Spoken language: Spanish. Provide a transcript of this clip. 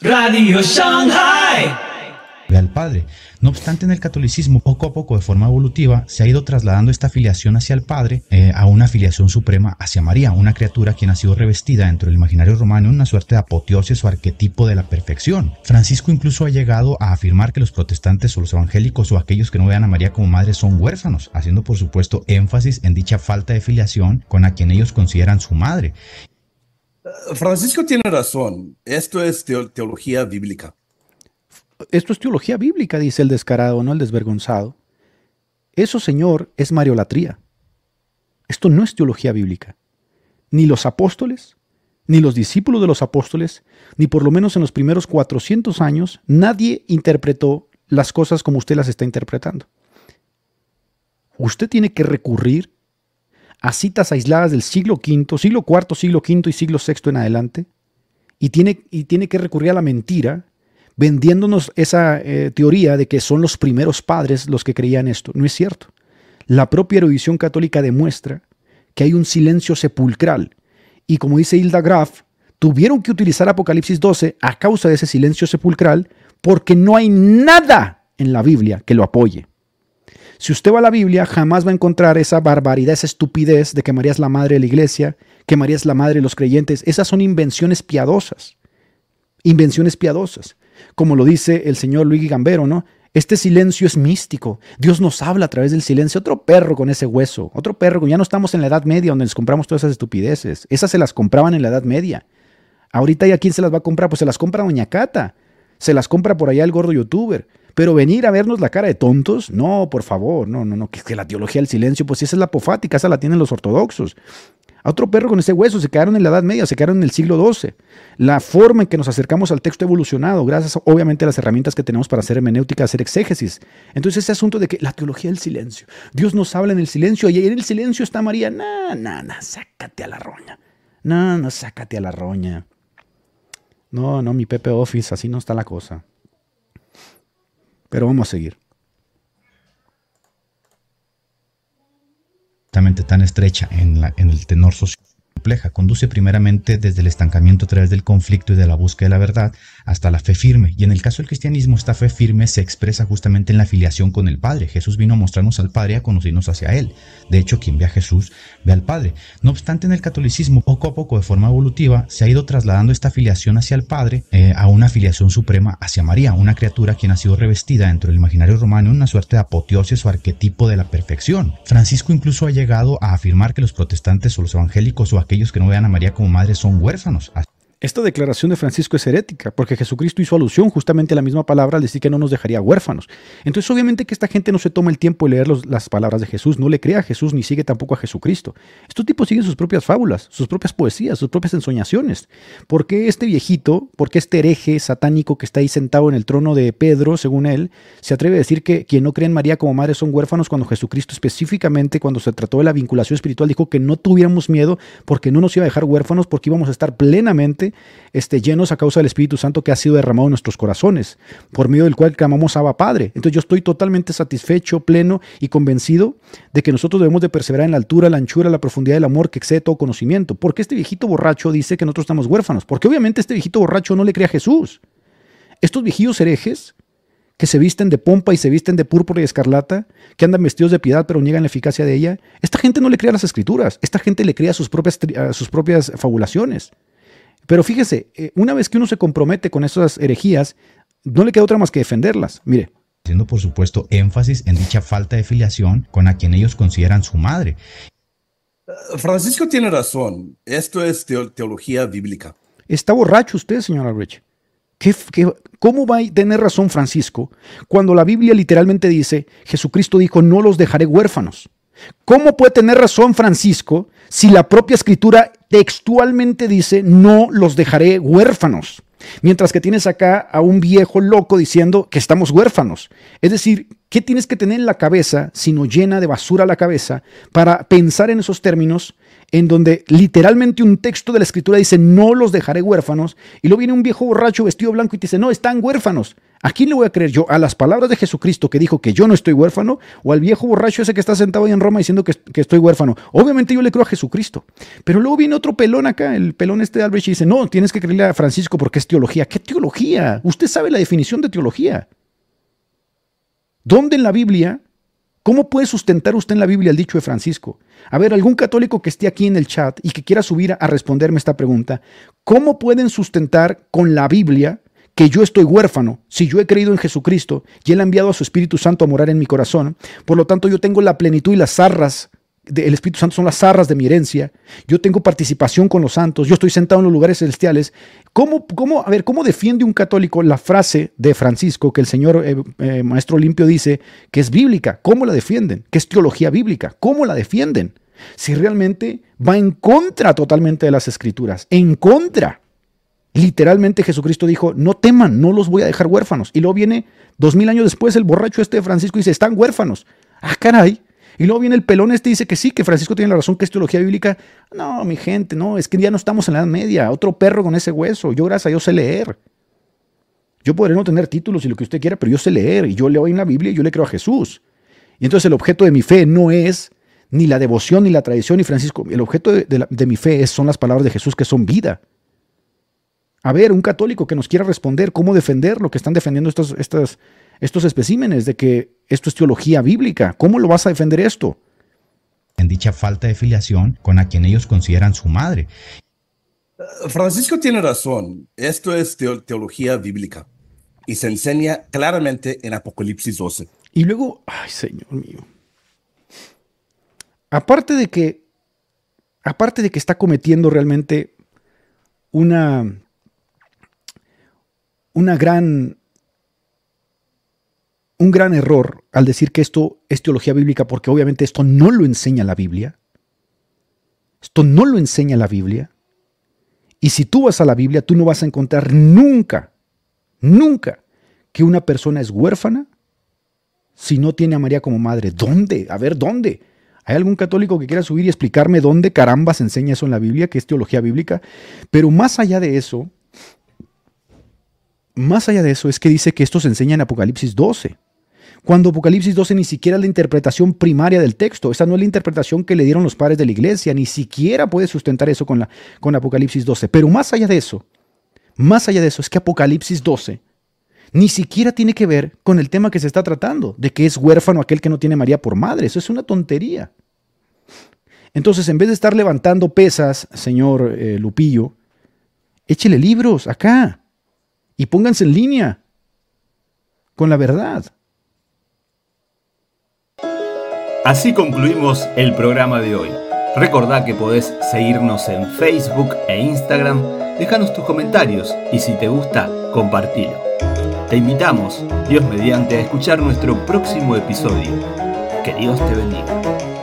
Radio Shanghai. al Padre. No obstante, en el catolicismo, poco a poco, de forma evolutiva, se ha ido trasladando esta filiación hacia el Padre eh, a una filiación suprema hacia María, una criatura quien ha sido revestida dentro del imaginario romano en una suerte de apoteosis o arquetipo de la perfección. Francisco incluso ha llegado a afirmar que los protestantes o los evangélicos o aquellos que no vean a María como madre son huérfanos, haciendo por supuesto énfasis en dicha falta de filiación con a quien ellos consideran su madre. Francisco tiene razón. Esto es teología bíblica. Esto es teología bíblica, dice el descarado, no el desvergonzado. Eso, Señor, es mariolatría. Esto no es teología bíblica. Ni los apóstoles, ni los discípulos de los apóstoles, ni por lo menos en los primeros 400 años, nadie interpretó las cosas como usted las está interpretando. Usted tiene que recurrir a citas aisladas del siglo V, siglo IV, siglo V y siglo VI en adelante, y tiene, y tiene que recurrir a la mentira, vendiéndonos esa eh, teoría de que son los primeros padres los que creían esto. No es cierto. La propia erudición católica demuestra que hay un silencio sepulcral, y como dice Hilda Graf, tuvieron que utilizar Apocalipsis 12 a causa de ese silencio sepulcral, porque no hay nada en la Biblia que lo apoye. Si usted va a la Biblia, jamás va a encontrar esa barbaridad, esa estupidez de que María es la madre de la iglesia, que María es la madre de los creyentes. Esas son invenciones piadosas. Invenciones piadosas. Como lo dice el señor Luigi Gambero, ¿no? Este silencio es místico. Dios nos habla a través del silencio. Otro perro con ese hueso. Otro perro. Ya no estamos en la Edad Media donde les compramos todas esas estupideces. Esas se las compraban en la Edad Media. Ahorita ya quién se las va a comprar. Pues se las compra Doña Cata. Se las compra por allá el gordo youtuber. Pero venir a vernos la cara de tontos, no, por favor, no, no, no, que, que la teología del silencio, pues esa es la apofática, esa la tienen los ortodoxos. A otro perro con ese hueso se quedaron en la Edad Media, se quedaron en el siglo XII. La forma en que nos acercamos al texto evolucionado, gracias obviamente a las herramientas que tenemos para hacer hermenéutica, hacer exégesis. Entonces ese asunto de que la teología del silencio, Dios nos habla en el silencio y en el silencio está María, no, no, no, sácate a la roña. No, no, sácate a la roña. No, no, mi Pepe Office, así no está la cosa. Pero vamos a seguir. tan estrecha en, la, en el tenor social Conduce primeramente desde el estancamiento a través del conflicto y de la búsqueda de la verdad hasta la fe firme. Y en el caso del cristianismo, esta fe firme se expresa justamente en la filiación con el Padre. Jesús vino a mostrarnos al Padre y a conocernos hacia Él. De hecho, quien ve a Jesús ve al Padre. No obstante, en el catolicismo, poco a poco, de forma evolutiva, se ha ido trasladando esta filiación hacia el Padre eh, a una filiación suprema hacia María, una criatura quien ha sido revestida dentro del imaginario romano en una suerte de apoteosis o arquetipo de la perfección. Francisco incluso ha llegado a afirmar que los protestantes o los evangélicos o aquellos que no vean a María como madre son huérfanos. Esta declaración de Francisco es herética, porque Jesucristo hizo alusión justamente a la misma palabra al decir que no nos dejaría huérfanos. Entonces, obviamente que esta gente no se toma el tiempo de leer las palabras de Jesús, no le cree a Jesús ni sigue tampoco a Jesucristo. Estos tipos siguen sus propias fábulas, sus propias poesías, sus propias ensoñaciones. ¿Por qué este viejito, por qué este hereje satánico que está ahí sentado en el trono de Pedro, según él, se atreve a decir que quien no cree en María como madre son huérfanos cuando Jesucristo específicamente, cuando se trató de la vinculación espiritual, dijo que no tuviéramos miedo porque no nos iba a dejar huérfanos, porque íbamos a estar plenamente este, llenos a causa del Espíritu Santo que ha sido derramado en nuestros corazones, por medio del cual clamamos Abba Padre. Entonces yo estoy totalmente satisfecho, pleno y convencido de que nosotros debemos de perseverar en la altura, la anchura, la profundidad del amor que excede todo conocimiento. Porque este viejito borracho dice que nosotros estamos huérfanos? Porque obviamente este viejito borracho no le cree a Jesús. Estos viejitos herejes que se visten de pompa y se visten de púrpura y escarlata, que andan vestidos de piedad pero niegan la eficacia de ella. Esta gente no le crea las escrituras, esta gente le crea sus propias, sus propias fabulaciones. Pero fíjese, eh, una vez que uno se compromete con esas herejías, no le queda otra más que defenderlas. Mire. Haciendo, por supuesto, énfasis en dicha falta de filiación con a quien ellos consideran su madre. Francisco tiene razón. Esto es teología bíblica. Está borracho usted, señor Albrecht. cómo va a tener razón Francisco cuando la Biblia literalmente dice, Jesucristo dijo, no los dejaré huérfanos? ¿Cómo puede tener razón Francisco si la propia escritura textualmente dice, no los dejaré huérfanos? Mientras que tienes acá a un viejo loco diciendo que estamos huérfanos. Es decir, ¿qué tienes que tener en la cabeza, sino llena de basura la cabeza, para pensar en esos términos en donde literalmente un texto de la escritura dice, no los dejaré huérfanos, y luego viene un viejo borracho vestido blanco y te dice, no, están huérfanos. ¿A quién le voy a creer yo? ¿A las palabras de Jesucristo que dijo que yo no estoy huérfano? ¿O al viejo borracho ese que está sentado ahí en Roma diciendo que, estoy huérfano? Obviamente yo le creo a Jesucristo. Pero luego viene otro pelón acá, el pelón este de Albrecht, y dice, no, tienes que creerle a Francisco porque es teología. ¿Qué teología? Usted sabe la definición de teología. ¿Dónde en la Biblia? ¿Cómo puede sustentar usted en la Biblia el dicho de Francisco? A ver, algún católico que esté aquí en el chat y que quiera subir a responderme esta pregunta, ¿cómo pueden sustentar con la Biblia que yo estoy huérfano, si yo he creído en Jesucristo y Él ha enviado a su Espíritu Santo a morar en mi corazón, por lo tanto yo tengo la plenitud y las zarras, del Espíritu Santo son las zarras de mi herencia, yo tengo participación con los santos, yo estoy sentado en los lugares celestiales. ¿Cómo, cómo, a ver, ¿cómo defiende un católico la frase de Francisco que el Señor eh, eh, Maestro Limpio dice que es bíblica? ¿Cómo la defienden? Que es teología bíblica. ¿Cómo la defienden? Si realmente va en contra totalmente de las escrituras, en contra. Literalmente Jesucristo dijo, no teman, no los voy a dejar huérfanos. Y luego viene dos mil años después el borracho este de Francisco y dice, están huérfanos. Ah, caray. Y luego viene el pelón este y dice que sí, que Francisco tiene la razón, que es teología bíblica. No, mi gente, no, es que ya no estamos en la Edad Media. Otro perro con ese hueso. Yo, gracias a Dios, sé leer. Yo podré no tener títulos y lo que usted quiera, pero yo sé leer y yo leo en la Biblia y yo le creo a Jesús. Y entonces el objeto de mi fe no es ni la devoción, ni la tradición, ni Francisco. El objeto de, mi fe son las palabras de Jesús que son vida. A ver, un católico que nos quiera responder cómo defender lo que están defendiendo estos, estos, estos especímenes de que esto es teología bíblica. ¿Cómo lo vas a defender esto? En dicha falta de filiación con a quien ellos consideran su madre. Francisco tiene razón. Esto es teología bíblica y se enseña claramente en Apocalipsis 12. Y luego, ay, Señor mío. Aparte de que, aparte de que está cometiendo realmente una una gran, un gran error al decir que esto es teología bíblica, porque obviamente esto no lo enseña la Biblia. Esto no lo enseña la Biblia. Y si tú vas a la Biblia, tú no vas a encontrar nunca, nunca que una persona es huérfana si no tiene a María como madre. ¿Dónde? A ver, ¿dónde? ¿Hay algún católico que quiera subir y explicarme dónde caramba se enseña eso en la Biblia, que es teología bíblica? Pero más allá de eso, más allá de eso es que dice que esto se enseña en Apocalipsis 12. Cuando Apocalipsis 12 ni siquiera es la interpretación primaria del texto, esa no es la interpretación que le dieron los padres de la iglesia, ni siquiera puede sustentar eso con, la, con Apocalipsis 12. Pero más allá de eso, más allá de eso es que Apocalipsis 12 ni siquiera tiene que ver con el tema que se está tratando, de que es huérfano aquel que no tiene María por madre. Eso es una tontería. Entonces, en vez de estar levantando pesas, señor eh, Lupillo, échele libros acá y pónganse en línea con la verdad. Así concluimos el programa de hoy. Recordá que podés seguirnos en Facebook e Instagram, déjanos tus comentarios y si te gusta, compartilo. Te invitamos, Dios mediante, a escuchar nuestro próximo episodio. Que Dios te bendiga.